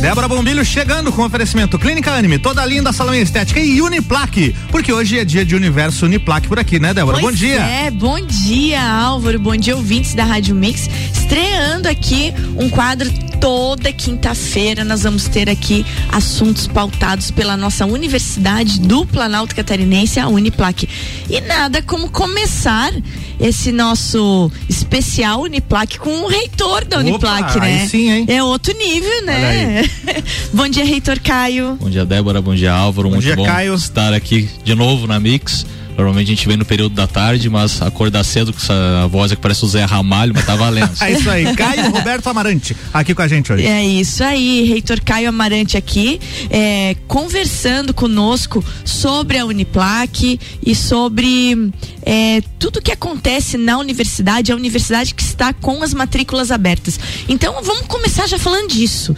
Débora Bombilho chegando com oferecimento Clínica Anime, toda linda, salão estética e Uniplaque, porque hoje é dia de Universo Uniplaque por aqui, né, Débora? Pois bom dia. É, bom dia, Álvaro, bom dia, ouvintes da Rádio Mix. Estreando aqui um quadro toda quinta-feira, nós vamos ter aqui assuntos pautados pela nossa Universidade do Planalto Catarinense, a Uniplaque. E nada como começar esse nosso especial Uniplaque com o reitor da Uniplaque, Opa, né? aí sim, hein? É outro nível, né? bom dia, reitor Caio. Bom dia, Débora. Bom dia, Álvaro. Bom Muito dia, bom Caio. estar aqui de novo na Mix. Normalmente a gente vem no período da tarde, mas acordar cedo com essa voz que parece o Zé Ramalho, mas tá valendo. É isso aí, Caio Roberto Amarante, aqui com a gente hoje. É isso aí, reitor Caio Amarante aqui, é, conversando conosco sobre a Uniplaque e sobre é, tudo que acontece na universidade, a universidade que está com as matrículas abertas. Então vamos começar já falando disso.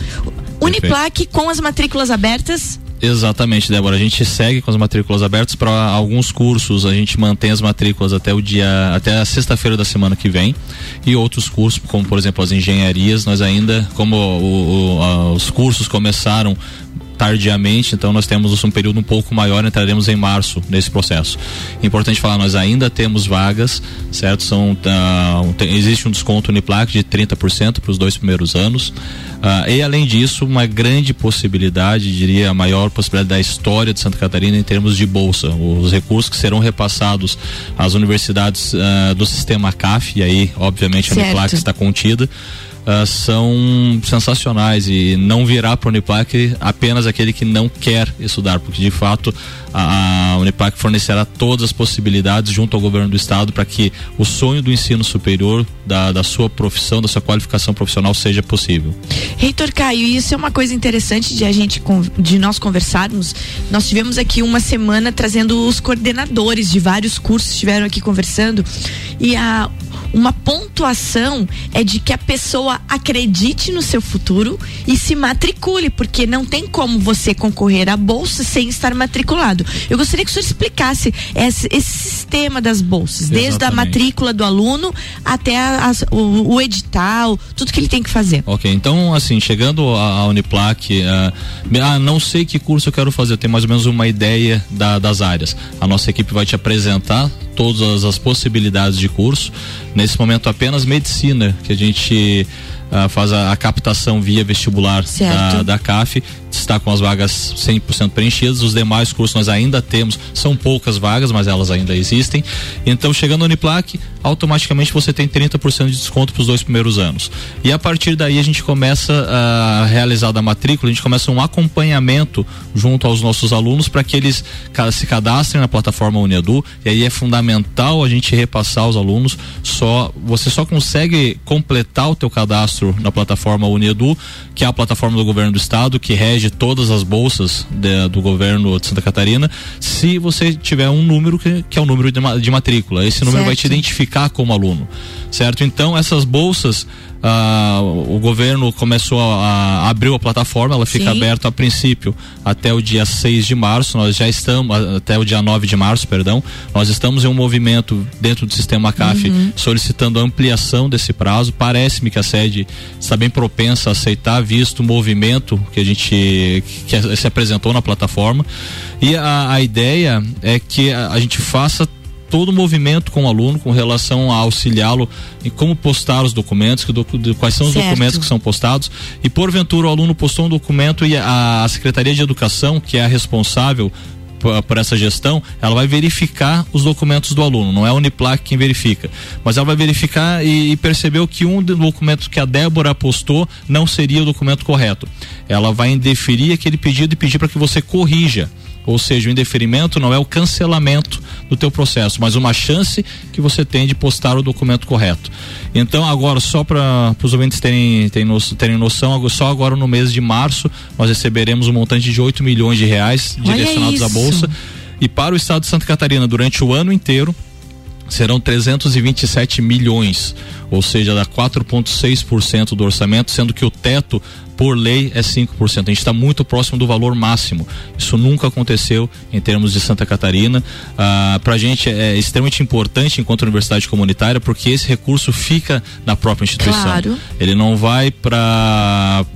Uniplaque com as matrículas abertas. Exatamente, Débora. A gente segue com as matrículas abertas para alguns cursos. A gente mantém as matrículas até o dia, até a sexta-feira da semana que vem. E outros cursos, como por exemplo as engenharias, nós ainda, como o, o, a, os cursos começaram tardiamente, então nós temos um período um pouco maior, entraremos em março nesse processo. Importante falar, nós ainda temos vagas, certo? São, uh, tem, existe um desconto Uniplac de 30% para os dois primeiros anos. Uh, e além disso, uma grande possibilidade, diria a maior possibilidade da história de Santa Catarina em termos de bolsa. Os recursos que serão repassados às universidades uh, do sistema CAF, e aí, obviamente, a Uniplac está contida. Uh, são sensacionais e não virá para a Uniplac apenas aquele que não quer estudar, porque de fato a, a Uniplac fornecerá todas as possibilidades junto ao governo do estado para que o sonho do ensino superior, da, da sua profissão, da sua qualificação profissional seja possível. Reitor Caio, isso é uma coisa interessante de a gente de nós conversarmos. Nós tivemos aqui uma semana trazendo os coordenadores de vários cursos estiveram aqui conversando e a uma pontuação é de que a pessoa acredite no seu futuro e se matricule, porque não tem como você concorrer à bolsa sem estar matriculado. Eu gostaria que o senhor explicasse esse, esse sistema das bolsas, Exatamente. desde a matrícula do aluno até a, a, o, o, edital, tudo que ele tem que fazer. Ok, então assim, chegando à Uniplac, uh, ah, não sei que curso eu quero fazer, eu tenho mais ou menos uma ideia da, das áreas. A nossa equipe vai te apresentar todas as possibilidades de curso. Nesse momento, apenas medicina, que a gente uh, faz a, a, captação via vestibular da, da CAF, está com as vagas 100% preenchidas. Os demais cursos nós ainda temos, são poucas vagas, mas elas ainda existem. Então, chegando no Uniplac, automaticamente você tem 30% de desconto para os dois primeiros anos. E a partir daí a gente começa a realizar da matrícula, a gente começa um acompanhamento junto aos nossos alunos para que eles se cadastrem na plataforma Unedu. E aí é fundamental a gente repassar os alunos. Só você só consegue completar o teu cadastro na plataforma Unedu, que é a plataforma do governo do estado que rege todas as bolsas de, do governo de Santa Catarina, se você tiver um número que, que é o número de, de matrícula. Esse número certo. vai te identificar como aluno, certo? Então essas bolsas ah, o governo começou a, a, abriu a plataforma, ela fica Sim. aberta a princípio até o dia 6 de março, nós já estamos até o dia 9 de março, perdão. Nós estamos em um movimento dentro do sistema CAF uhum. solicitando ampliação desse prazo. Parece-me que a sede está bem propensa a aceitar visto o movimento que a gente que se apresentou na plataforma. E a, a ideia é que a, a gente faça todo o movimento com o aluno com relação a auxiliá-lo em como postar os documentos, que do, de, quais são os certo. documentos que são postados. E porventura o aluno postou um documento e a, a Secretaria de Educação, que é a responsável por essa gestão, ela vai verificar os documentos do aluno, não é a Uniplac quem verifica, mas ela vai verificar e, e percebeu que um documento que a Débora apostou não seria o documento correto. Ela vai indeferir aquele pedido e pedir para que você corrija. Ou seja, o indeferimento não é o cancelamento do teu processo, mas uma chance que você tem de postar o documento correto. Então, agora, só para os ouvintes terem, terem, no, terem noção, só agora no mês de março nós receberemos um montante de 8 milhões de reais direcionados à Bolsa. E para o estado de Santa Catarina, durante o ano inteiro, serão 327 milhões, ou seja, dá 4,6% do orçamento, sendo que o teto por lei é 5%. A gente está muito próximo do valor máximo. Isso nunca aconteceu em termos de Santa Catarina. Ah, Para a gente é extremamente importante enquanto universidade comunitária, porque esse recurso fica na própria instituição. Claro. Ele não vai para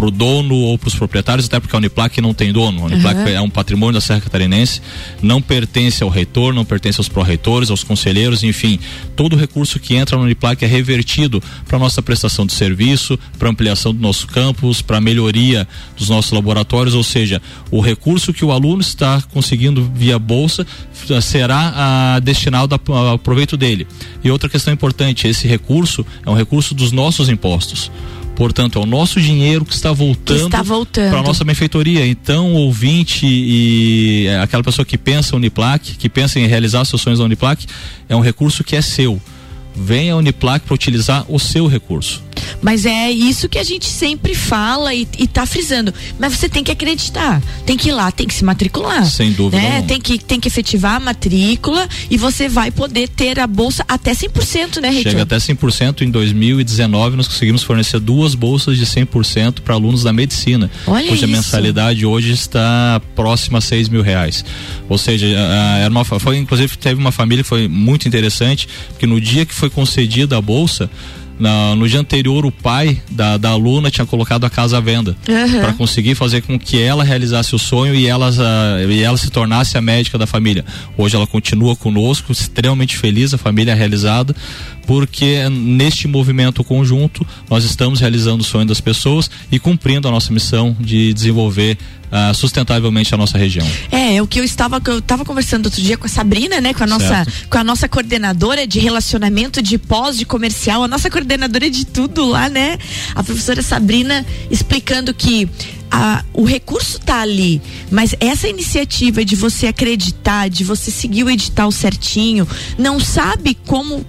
o dono ou para os proprietários, até porque a Uniplac não tem dono. A Uniplac uhum. é um patrimônio da Serra Catarinense, não pertence ao reitor, não pertence aos pró-reitores, aos conselheiros, enfim. Todo recurso que entra na Uniplac é revertido para nossa prestação de serviço, para ampliação do nosso campus, para melhoria dos nossos laboratórios, ou seja, o recurso que o aluno está conseguindo via bolsa será ah, destinado ao proveito dele. E outra questão importante, esse recurso é um recurso dos nossos impostos. Portanto, é o nosso dinheiro que está voltando, voltando. para a nossa benfeitoria. Então, o ouvinte e é, aquela pessoa que pensa Uniplac, que pensa em realizar seus sonhos da Uniplac, é um recurso que é seu. Venha a Uniplac para utilizar o seu recurso. Mas é isso que a gente sempre fala e, e tá frisando. Mas você tem que acreditar, tem que ir lá, tem que se matricular. Sem dúvida. Né? Tem, que, tem que efetivar a matrícula e você vai poder ter a bolsa até 100%, né, Reitor? Chega até 100%. Em 2019, nós conseguimos fornecer duas bolsas de 100% para alunos da medicina, Olha cuja isso. mensalidade hoje está próxima a 6 mil reais. Ou seja, era uma, foi, inclusive teve uma família que foi muito interessante, que no dia que foi concedida a bolsa, na, no dia anterior, o pai da, da aluna tinha colocado a casa à venda Uhum. para conseguir fazer com que ela realizasse o sonho e ela, ah, e ela se tornasse a médica da família. Hoje ela continua conosco, extremamente feliz, a família realizada, porque neste movimento conjunto nós estamos realizando o sonho das pessoas e cumprindo a nossa missão de desenvolver ah, sustentavelmente a nossa região. É, é o que eu estava, eu estava conversando outro dia com a Sabrina, né? Com a nossa, Certo. com a nossa coordenadora de relacionamento de pós, de comercial, a nossa coordenadora de tudo lá, né? A professora Sabrina explicando que a- o recurso tá ali, mas essa iniciativa de você acreditar, de você seguir o edital certinho, não sabe como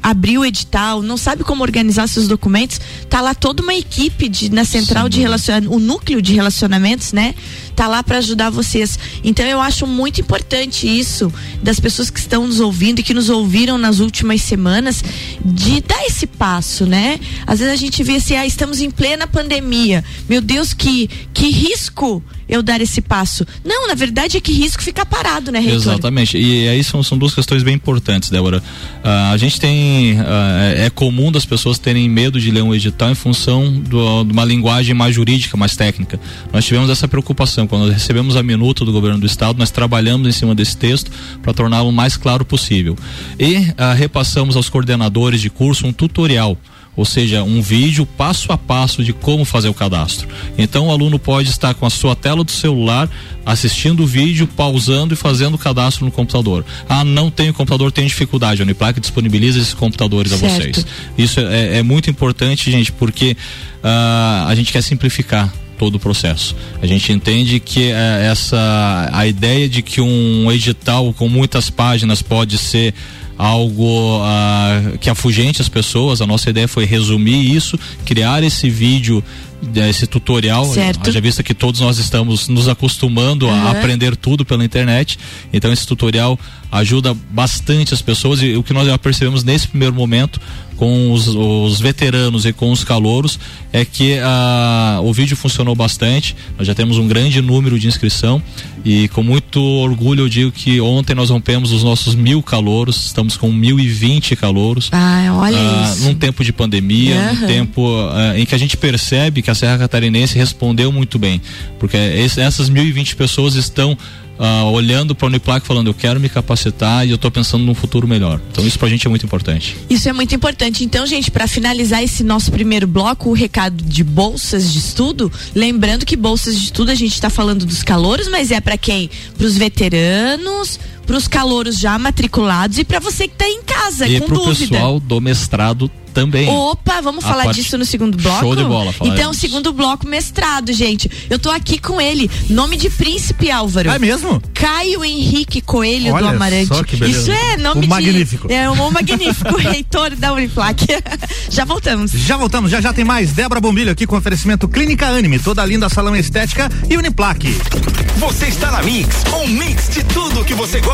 abrir o edital, não sabe como organizar seus documentos, tá lá toda uma equipe de, na central Sem de relacionamento, o núcleo de relacionamentos, né? Tá lá para ajudar vocês. Então eu acho muito importante isso das pessoas que estão nos ouvindo e que nos ouviram nas últimas semanas de dar esse passo, né? Às vezes a gente vê assim, ah, estamos em plena pandemia. Meu Deus, que que risco eu dar esse passo. Não, na verdade é que risco ficar parado, né, reitor? Exatamente. E aí são, são duas questões bem importantes, Débora. Ah, a gente tem. ah, é é comum das pessoas terem medo de ler um edital em função do- de uma linguagem mais jurídica, mais técnica. Nós tivemos essa preocupação. Quando recebemos a minuta do governo do estado, nós trabalhamos em cima desse texto para torná-lo o mais claro possível. E ah, repassamos aos coordenadores de curso um tutorial ou seja, um vídeo passo a passo de como fazer o cadastro. Então o aluno pode estar com a sua tela do celular assistindo o vídeo, pausando e fazendo o cadastro no computador. Ah, não tenho computador, tenho dificuldade. A Uniplac disponibiliza esses computadores a Certo. vocês. Isso é, é muito importante, gente, porque ah, a gente quer simplificar todo o processo. A gente entende que eh, essa a ideia de que um edital com muitas páginas pode ser algo ah, que afugente as pessoas. A nossa ideia foi resumir isso, criar esse vídeo, eh, esse tutorial. Certo. Haja vista que todos nós estamos nos acostumando Aham. a aprender tudo pela internet. Então esse tutorial ajuda bastante as pessoas e o que nós já percebemos nesse primeiro momento com os, os veteranos e com os calouros é que ah, o vídeo funcionou bastante. Nós já temos um grande número de inscrição e com muito orgulho eu digo que ontem nós rompemos os nossos mil calouros, estamos com mil e vinte calouros. Ah, olha Ah, isso. num tempo de pandemia, Aham. num tempo ah, em que a gente percebe que a Serra Catarinense respondeu muito bem, porque esse- essas 1.020 pessoas estão ah, olhando para a Uniplac falando eu quero me capacitar e eu estou pensando num futuro melhor. Então isso pra gente é muito importante. Isso é muito importante. Então, gente, para finalizar esse nosso primeiro bloco, o recado de bolsas de estudo, lembrando que bolsas de estudo a gente está falando dos calouros, mas é para quem? Para os veteranos, para os calouros já matriculados e para você que está em casa e com pro dúvida. pessoal do mestrado também. Opa, vamos A falar parte- disso no segundo bloco? Show de bola, falaremos. Então, segundo bloco, mestrado, gente. Eu tô aqui com ele, nome de príncipe Álvaro. É mesmo? Caio Henrique Coelho do Olha Amarante. só que beleza. Isso é nome O de. magnífico. É o magnífico reitor da Uniplac. Já voltamos. Já voltamos, já já tem mais. Débora Bombilho aqui com oferecimento Clínica Anime, toda linda salão estética e Uniplaque. Você está na Mix, um mix de tudo que você gosta.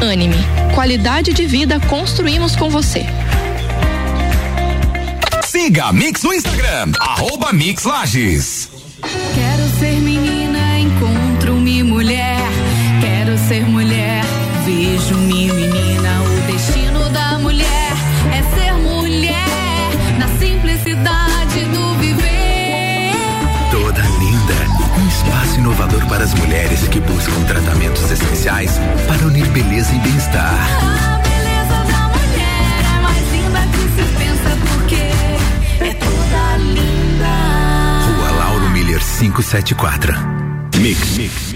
Anime, qualidade de vida construímos com você. Siga a Mix no Instagram, arroba Mix Lages. As mulheres que buscam tratamentos essenciais para unir beleza e bem-estar. Miller 574. Mix. Mix.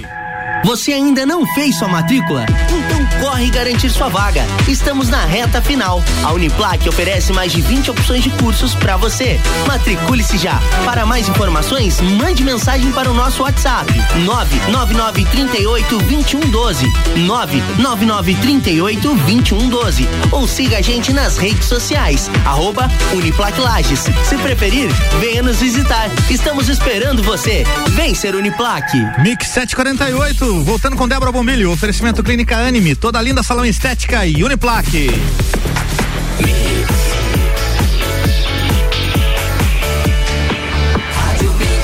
Você ainda não fez sua matrícula? Então corre garantir sua vaga. Estamos na reta final. A Uniplac oferece mais de 20 opções de cursos para você. Matricule-se já. Para mais informações, mande mensagem para o nosso WhatsApp: 99938 2112. 99938 2112. Ou siga a gente nas redes sociais. Arroba Uniplac Lages. Se preferir, venha nos visitar. Estamos esperando você. Vem ser Uniplac. Mix 748 voltando com Débora Bombilho, oferecimento Clínica Anime, toda linda salão estética e Uniplaque.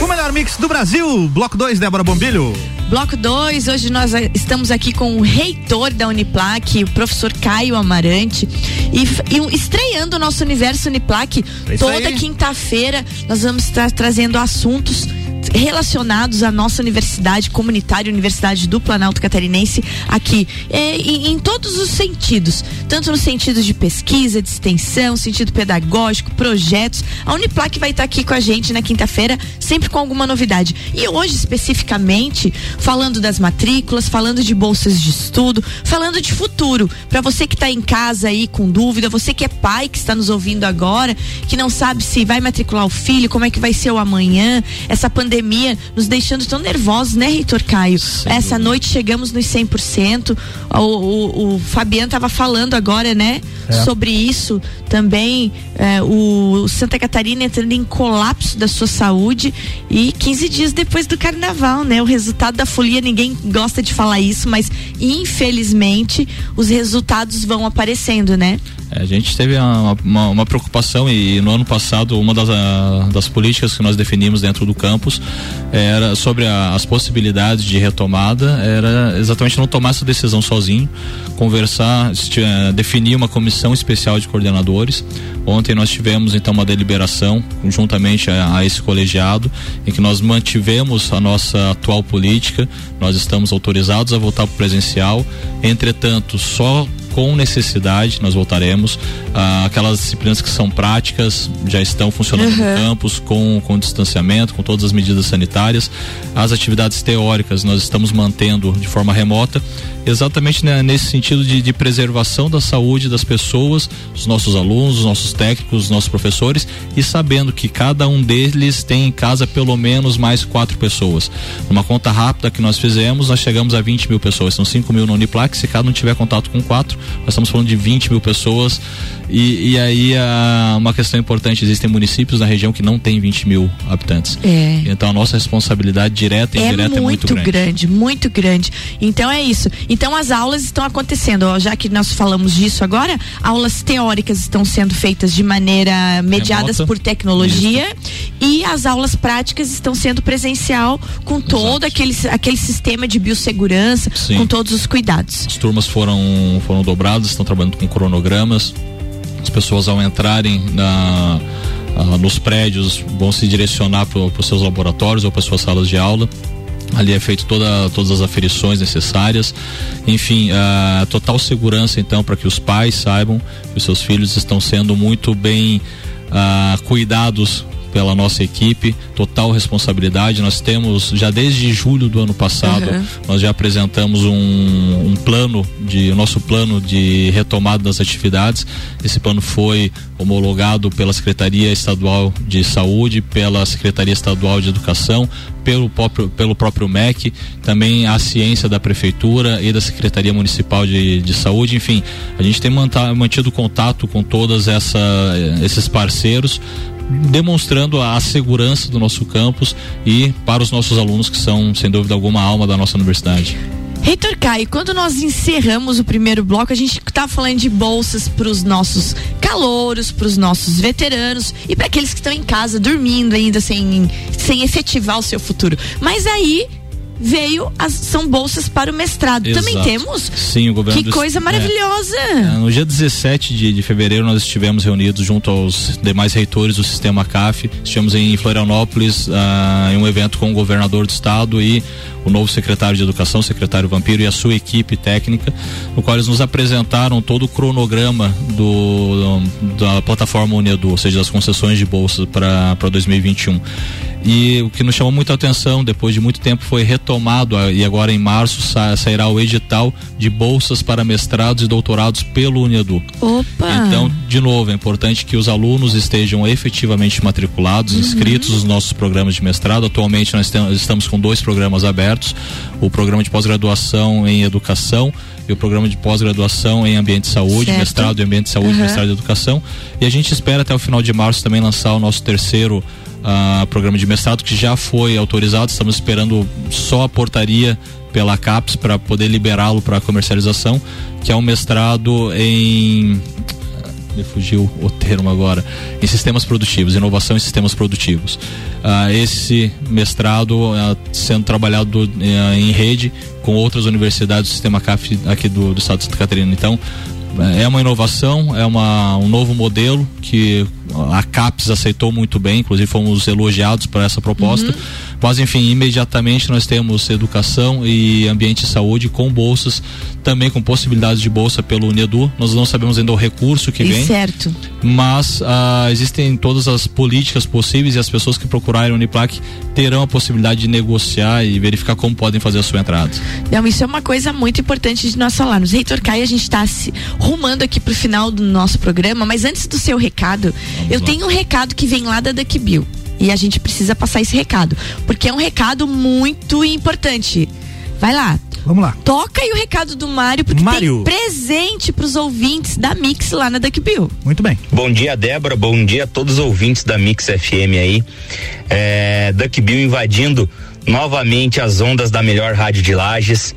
O melhor mix do Brasil, bloco 2, Débora Bombilho. Bloco 2, hoje nós estamos aqui com o reitor da Uniplac, o professor Caio Amarante, e, e estreando o nosso universo Uniplac. É toda quinta-feira nós vamos estar trazendo assuntos relacionados à nossa universidade comunitária, Universidade do Planalto Catarinense, aqui, é, em, em, todos os sentidos, tanto no sentido de pesquisa, de extensão, sentido pedagógico, projetos. A Uniplac vai estar aqui com a gente na quinta-feira, sempre com alguma novidade. E hoje, especificamente, falando das matrículas, falando de bolsas de estudo, falando de futuro. Para você que está em casa aí com dúvida, você que é pai que está nos ouvindo agora, que não sabe se vai matricular o filho, como é que vai ser o amanhã, essa pandemia pandemia nos deixando tão nervosos, né, Reitor Caio? Sim. Essa noite chegamos nos 100%. O, o, o Fabiano estava falando agora, né, é. sobre isso também. É, o Santa Catarina entrando em colapso da sua saúde e 15 dias depois do carnaval, né? O resultado da folia, ninguém gosta de falar isso, mas infelizmente os resultados vão aparecendo, né? A gente teve uma, uma, uma, preocupação e no ano passado uma das, a, das políticas que nós definimos dentro do campus era sobre a, as possibilidades de retomada, era exatamente não tomar essa decisão sozinho, conversar, definir uma comissão especial de coordenadores. Ontem nós tivemos então uma deliberação juntamente a, a esse colegiado em que nós mantivemos a nossa atual política, nós estamos autorizados a voltar para o presencial, entretanto só com necessidade, nós voltaremos. Ah, aquelas disciplinas que são práticas já estão funcionando uhum. no campus com, com distanciamento, com todas as medidas sanitárias. As atividades teóricas nós estamos mantendo de forma remota, exatamente né, nesse sentido de, de, preservação da saúde das pessoas, dos nossos alunos, dos nossos técnicos, dos nossos professores e sabendo que cada um deles tem em casa pelo menos mais quatro pessoas. Numa conta rápida que nós fizemos, nós chegamos a 20 mil pessoas, são 5 mil no Uniplac, se cada um tiver contato com quatro, nós estamos falando de 20 mil pessoas. E, e aí a, uma questão importante: existem municípios na região que não tem 20 mil habitantes. É. Então a nossa responsabilidade direta e é indireta muito é muito grande. grande. Muito grande. Então é isso. Então as aulas estão acontecendo. Já que nós falamos disso agora, aulas teóricas estão sendo feitas de maneira mediadas Remota. por tecnologia isso. e as aulas práticas estão sendo presencial com Exato. todo aquele, aquele sistema de biossegurança, Sim. com todos os cuidados. As turmas foram, foram dobradas, estão trabalhando com cronogramas. As pessoas ao entrarem na, uh, nos prédios vão se direcionar para os seus laboratórios ou para suas salas de aula. Ali é feito toda, todas as aferições necessárias. Enfim, a uh, total segurança então para que os pais saibam que os seus filhos estão sendo muito bem uh, cuidados pela nossa equipe, total responsabilidade. Nós temos já desde julho do ano passado, Uhum. nós já apresentamos um plano de nosso plano de retomada das atividades. Esse plano foi homologado pela Secretaria Estadual de Saúde, pela Secretaria Estadual de Educação, pelo próprio, pelo próprio MEC, também a ciência da Prefeitura e da Secretaria Municipal de, de Saúde, enfim, a gente tem mantido contato com todos essa, esses parceiros, demonstrando a, a segurança do nosso campus e para os nossos alunos que são, sem dúvida alguma, a alma da nossa universidade. Reitor Caio, quando nós encerramos o primeiro bloco, a gente tá falando de bolsas para os nossos calouros, para os nossos veteranos e para aqueles que estão em casa dormindo ainda sem, sem efetivar o seu futuro. Mas aí veio as são bolsas para o mestrado. Também Exato. temos? Sim, o governo Que coisa é. maravilhosa! É, No dia 17 de, de fevereiro, nós estivemos reunidos junto aos demais reitores do sistema CAF. Estivemos em Florianópolis ah, em um evento com o governador do estado e o novo secretário de Educação, o secretário Vampiro, e a sua equipe técnica, no qual eles nos apresentaram todo o cronograma do, da plataforma Unedu, ou seja, das concessões de bolsas para 2021. E o que nos chamou muita atenção, depois de muito tempo, foi retomado, ah, e agora em março sa- sairá o edital de bolsas para mestrados e doutorados pelo Unedu. Opa! Então, de novo, é importante que os alunos estejam efetivamente matriculados, inscritos nos nossos programas de mestrado. Atualmente nós estamos com dois programas abertos: o programa de pós-graduação em educação e o programa de pós-graduação em ambiente de saúde, Certo. mestrado em ambiente de saúde, Aham. mestrado em educação. E a gente espera até o final de março também lançar o nosso terceiro ah, programa de mestrado que já foi autorizado. Estamos esperando só a portaria pela CAPES para poder liberá-lo para comercialização, que é um mestrado em me fugiu o termo agora, em sistemas produtivos, inovação em sistemas produtivos. Ah, esse mestrado ah, sendo trabalhado eh, em rede com outras universidades do sistema CAF aqui do, do estado de Santa Catarina. Então, é uma inovação, é uma, um novo modelo que a CAPES aceitou muito bem, inclusive fomos elogiados por essa proposta. Mas, enfim, imediatamente nós temos educação e ambiente e saúde com bolsas, também com possibilidades de bolsa pelo Unedu. Nós não sabemos ainda o recurso que E vem certo. mas ah, existem todas as políticas possíveis e as pessoas que procurarem o Uniplac terão a possibilidade de negociar e verificar como podem fazer a sua entrada. Não, isso é uma coisa muito importante de nós falarmos. Reitor Caio, a gente está se rumando aqui pro final do nosso programa, mas antes do seu recado, eu lá. tenho um recado que vem lá da Duck Bill. E a gente precisa passar esse recado, porque é um recado muito importante. Vai lá. Vamos lá. Toca aí o recado do Mário, porque Mário. tem presente pros ouvintes da Mix lá na Duck Bill. Muito bem. Bom dia, Débora. Bom dia a todos os ouvintes da Mix FM aí. É, Duck Bill invadindo novamente as ondas da melhor rádio de Lages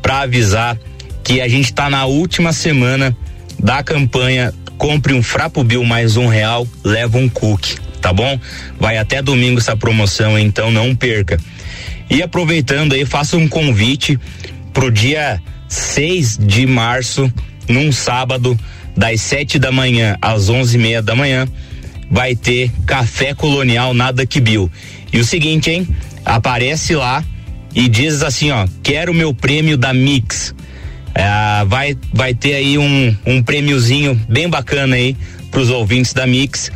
para avisar que a gente está na última semana da campanha Compre um Frapo Bill mais um real, leva um cookie, tá bom? Vai até domingo essa promoção, então não perca. E aproveitando aí, faça um convite pro dia 6 de março, num sábado, das 7 da manhã às onze e meia da manhã, vai ter café colonial na Duck Bill. E o seguinte, hein? Aparece lá e diz assim, ó, quero meu prêmio da Mix. É, vai, vai ter aí um, um prêmiozinho bem bacana aí pros ouvintes da Mix.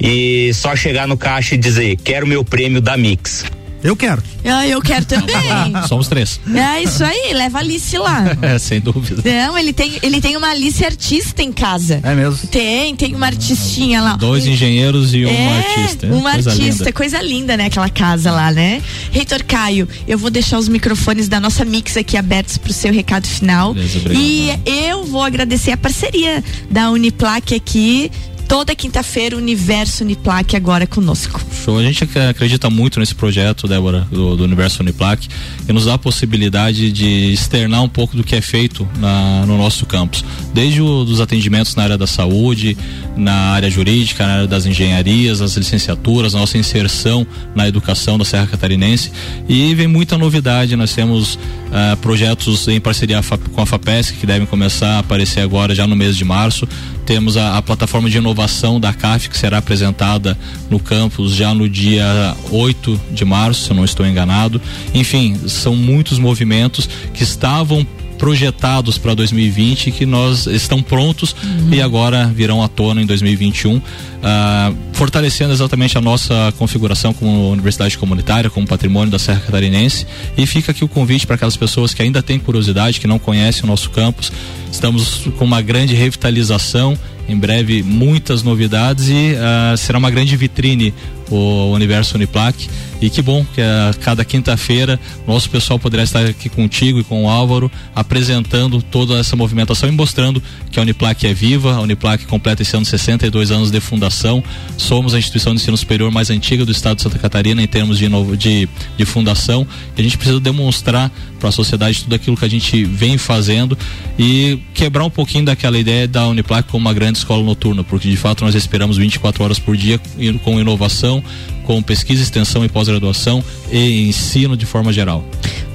E só chegar no caixa e dizer, quero meu prêmio da Mix. Eu quero. Ah, eu quero também. Somos três. é isso aí, leva a Alice lá. É, sem dúvida. Não, ele tem, ele tem uma Alice artista em casa. É mesmo. Tem, tem uma artistinha lá. Dois engenheiros e uma é, artista. Uma Coisa artista, linda. coisa linda, né? Aquela casa lá, né? Reitor Caio, eu vou deixar os microfones da nossa mix aqui abertos pro seu recado final. Beleza, obrigado. e eu vou agradecer a parceria da Uniplaque aqui. Toda quinta-feira, Universo Uniplaque agora conosco. Show. A gente ac- acredita muito nesse projeto, Débora, do, do Universo Uniplac, e nos dá a possibilidade de externar um pouco do que é feito na- no nosso campus. Desde o, dos atendimentos na área da saúde, na área jurídica, na área das engenharias, as licenciaturas, nossa inserção na educação da Serra Catarinense. E vem muita novidade. Nós temos ah, projetos em parceria com a FAPESC que devem começar a aparecer agora, já no mês de março. Temos a, a plataforma de inovação da CAF, que será apresentada no campus já no dia 8 de março, se eu não estou enganado. Enfim, são muitos movimentos que estavam projetados para 2020 que nós estão prontos uhum. e agora virão à tona em 2021, ah, fortalecendo exatamente a nossa configuração como universidade comunitária, como patrimônio da Serra Catarinense. E fica aqui o convite para aquelas pessoas que ainda têm curiosidade, que não conhecem o nosso campus. Estamos com uma grande revitalização em breve muitas novidades e uh, será uma grande vitrine o Universo Uniplac. E que bom que a cada quinta-feira nosso pessoal poderá estar aqui contigo e com o Álvaro apresentando toda essa movimentação e mostrando que a Uniplac é viva. A Uniplac completa esse ano 62 anos de fundação. Somos a instituição de ensino superior mais antiga do estado de Santa Catarina em termos de, novo, de, de fundação. E a gente precisa demonstrar para a sociedade tudo aquilo que a gente vem fazendo e quebrar um pouquinho daquela ideia da Uniplac como uma grande escola noturna, porque de fato nós esperamos 24 horas por dia com inovação, com pesquisa, extensão e pós-graduação e ensino de forma geral.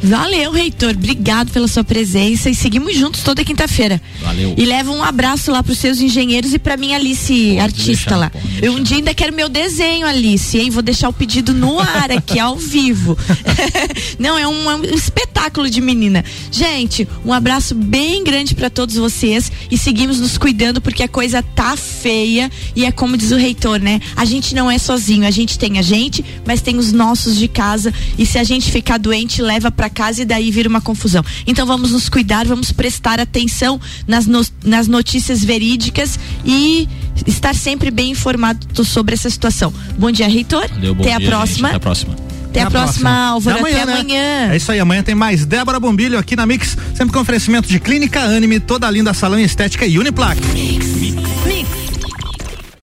Valeu, reitor. Obrigado pela sua presença e seguimos juntos toda quinta-feira. Valeu. E leva um abraço lá para os seus engenheiros e para minha Alice, pode artista deixar, lá. Eu um dia ainda quero meu desenho, Alice, hein? Vou deixar o pedido no ar aqui, ao vivo. Não, é um, é um, espetáculo de menina. Gente, um abraço bem grande para todos vocês e seguimos nos cuidando porque a coisa tá feia e é como diz o reitor, né? A gente não é sozinho, a gente tem a gente, mas tem os nossos de casa e se a gente ficar doente, leva para casa e daí vira uma confusão. Então vamos nos cuidar, vamos prestar atenção nas, no, nas notícias verídicas e estar sempre bem informado sobre essa situação. Bom dia, reitor. Valeu, bom Até dia, a próxima. Gente. Até a próxima. Até a, próxima, próxima, Álvaro. Amanhã, Até né? amanhã. É isso aí, amanhã tem mais Débora Bombilho aqui na Mix, sempre com oferecimento de Clínica Anime, toda linda salão estética e Uniplaque. Mix.